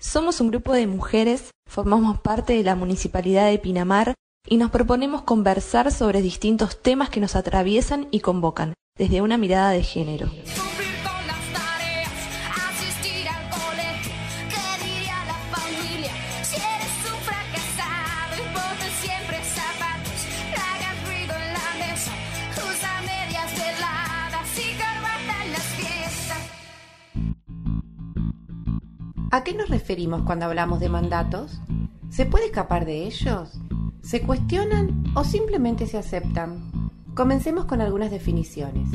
Somos un grupo de mujeres, formamos parte de la Municipalidad de Pinamar y nos proponemos conversar sobre distintos temas que nos atraviesan y convocan, desde una mirada de género. ¿A qué nos referimos cuando hablamos de mandatos? ¿Se puede escapar de ellos? ¿Se cuestionan o simplemente se aceptan? Comencemos con algunas definiciones.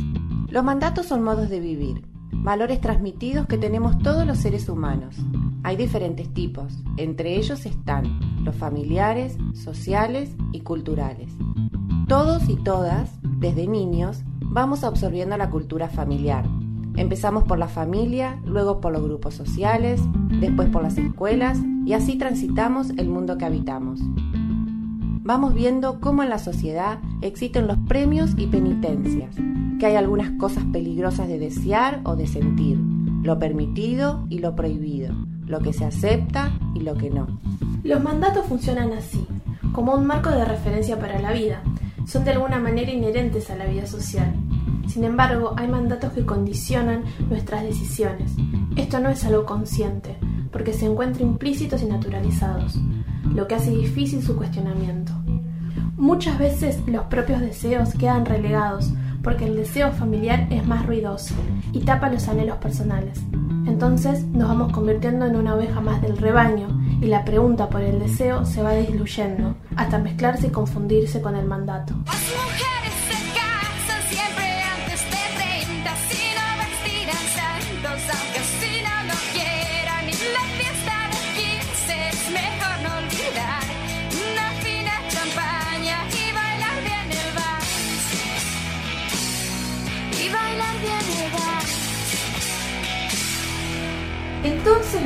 Los mandatos son modos de vivir, valores transmitidos que tenemos todos los seres humanos. Hay diferentes tipos, entre ellos están los familiares, sociales y culturales. Todos y todas, desde niños, vamos absorbiendo la cultura familiar, Empezamos por la familia, luego por los grupos sociales, después por las escuelas y así transitamos el mundo que habitamos. Vamos viendo cómo en la sociedad existen los premios y penitencias, que hay algunas cosas peligrosas de desear o de sentir, lo permitido y lo prohibido, lo que se acepta y lo que no. Los mandatos funcionan así, como un marco de referencia para la vida. Son de alguna manera inherentes a la vida social sin embargo, hay mandatos que condicionan nuestras decisiones. Esto no es algo consciente, porque se encuentra implícitos y naturalizados, lo que hace difícil su cuestionamiento. Muchas veces los propios deseos quedan relegados porque el deseo familiar es más ruidoso y tapa los anhelos personales. Entonces nos vamos convirtiendo en una oveja más del rebaño y la pregunta por el deseo se va diluyendo hasta mezclarse y confundirse con el mandato.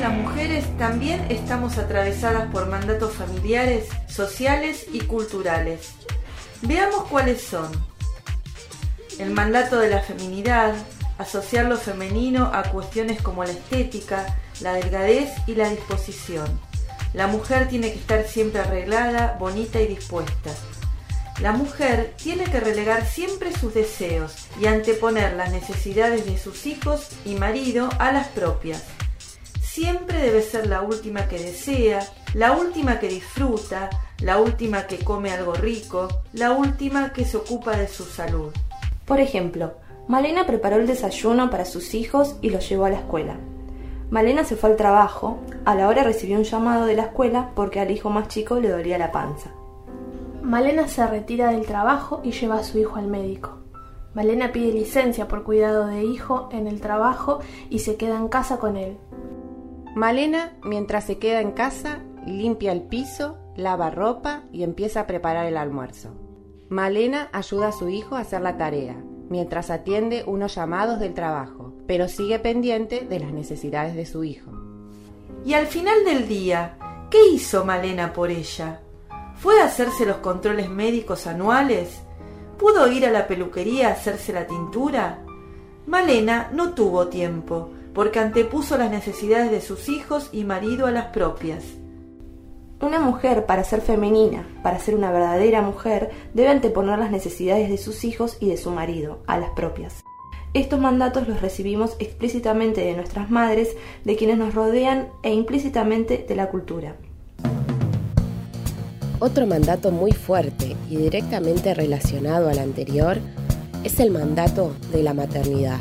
Las mujeres también estamos atravesadas por mandatos familiares, sociales y culturales. Veamos cuáles son. El mandato de la feminidad, asociar lo femenino a cuestiones como la estética, la delgadez y la disposición. La mujer tiene que estar siempre arreglada, bonita y dispuesta. La mujer tiene que relegar siempre sus deseos y anteponer las necesidades de sus hijos y marido a las propias siempre debe ser la última que desea, la última que disfruta, la última que come algo rico, la última que se ocupa de su salud. Por ejemplo, Malena preparó el desayuno para sus hijos y los llevó a la escuela. Malena se fue al trabajo, a la hora recibió un llamado de la escuela porque al hijo más chico le dolía la panza. Malena se retira del trabajo y lleva a su hijo al médico. Malena pide licencia por cuidado de hijo en el trabajo y se queda en casa con él. Malena, mientras se queda en casa, limpia el piso, lava ropa y empieza a preparar el almuerzo. Malena ayuda a su hijo a hacer la tarea, mientras atiende unos llamados del trabajo, pero sigue pendiente de las necesidades de su hijo. Y al final del día, ¿qué hizo Malena por ella? ¿Fue a hacerse los controles médicos anuales? ¿Pudo ir a la peluquería a hacerse la tintura? Malena no tuvo tiempo, porque antepuso las necesidades de sus hijos y marido a las propias. Una mujer, para ser femenina, para ser una verdadera mujer, debe anteponer las necesidades de sus hijos y de su marido a las propias. Estos mandatos los recibimos explícitamente de nuestras madres, de quienes nos rodean e implícitamente de la cultura. Otro mandato muy fuerte y directamente relacionado al anterior es el mandato de la maternidad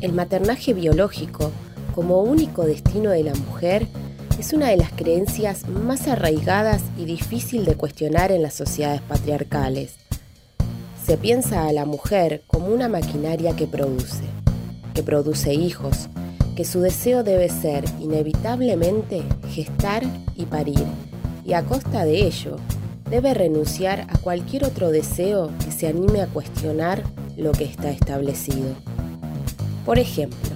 el maternaje biológico como único destino de la mujer es una de las creencias más arraigadas y difícil de cuestionar en las sociedades patriarcales. Se piensa a la mujer como una maquinaria que produce, que produce hijos, que su deseo debe ser inevitablemente gestar y parir, y a costa de ello debe renunciar a cualquier otro deseo que se anime a cuestionar lo que está establecido. Por ejemplo,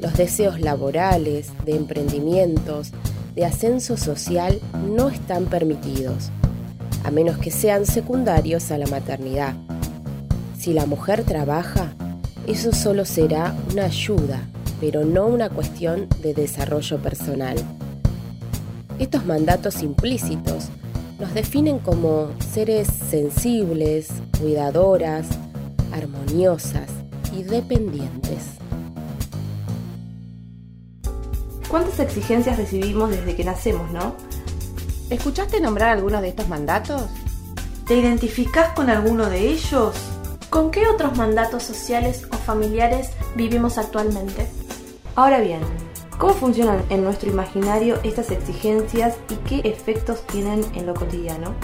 los deseos laborales, de emprendimientos, de ascenso social no están permitidos, a menos que sean secundarios a la maternidad. Si la mujer trabaja, eso solo será una ayuda pero no una cuestión de desarrollo personal. Estos mandatos implícitos nos definen como seres sensibles, cuidadoras, armoniosas y dependientes. ¿Cuántas exigencias recibimos desde que nacemos, no? ¿Escuchaste nombrar algunos de estos mandatos? ¿Te identificás con alguno de ellos? ¿Con qué otros mandatos sociales o familiares vivimos actualmente? Ahora bien, ¿cómo funcionan en nuestro imaginario estas exigencias y qué efectos tienen en lo cotidiano?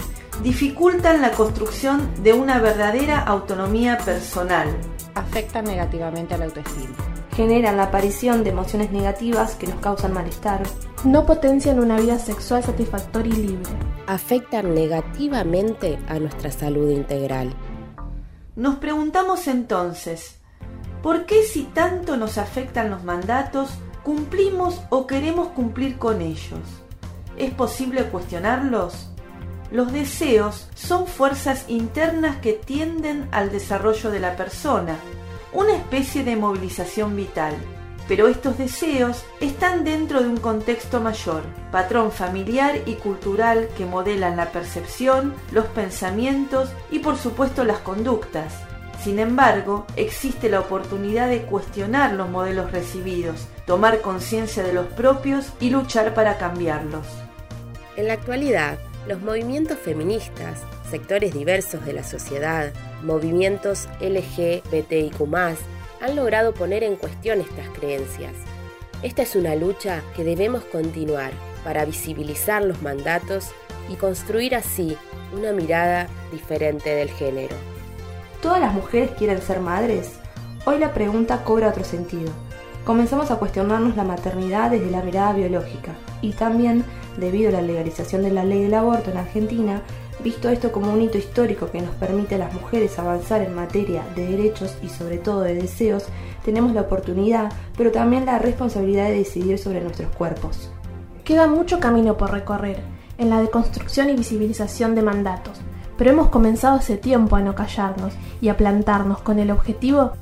Dificultan la construcción de una verdadera autonomía personal. Afectan negativamente a la autoestima. Generan la aparición de emociones negativas que nos causan malestar. No potencian una vida sexual satisfactoria y libre. Afectan negativamente a nuestra salud integral. Nos preguntamos entonces, ¿por qué si tanto nos afectan los mandatos, cumplimos o queremos cumplir con ellos? ¿Es posible cuestionarlos? Los deseos son fuerzas internas que tienden al desarrollo de la persona, una especie de movilización vital. Pero estos deseos están dentro de un contexto mayor, patrón familiar y cultural que modelan la percepción, los pensamientos y por supuesto las conductas. Sin embargo, existe la oportunidad de cuestionar los modelos recibidos, tomar conciencia de los propios y luchar para cambiarlos. En la actualidad, los movimientos feministas, sectores diversos de la sociedad, movimientos LGBTIQ han logrado poner en cuestión estas creencias. Esta es una lucha que debemos continuar para visibilizar los mandatos y construir así una mirada diferente del género. ¿Todas las mujeres quieren ser madres? Hoy la pregunta cobra otro sentido. Comenzamos a cuestionarnos la maternidad desde la mirada biológica y también, debido a la legalización de la ley del aborto en Argentina, Visto esto como un hito histórico que nos permite a las mujeres avanzar en materia de derechos y sobre todo de deseos, tenemos la oportunidad, pero también la responsabilidad de decidir sobre nuestros cuerpos. Queda mucho camino por recorrer en la deconstrucción y visibilización de mandatos, pero hemos comenzado hace tiempo a no callarnos y a plantarnos con el objetivo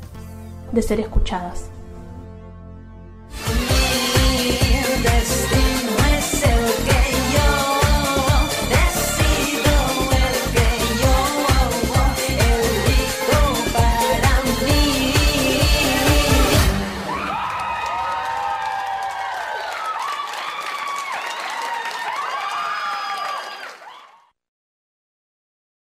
de ser escuchadas.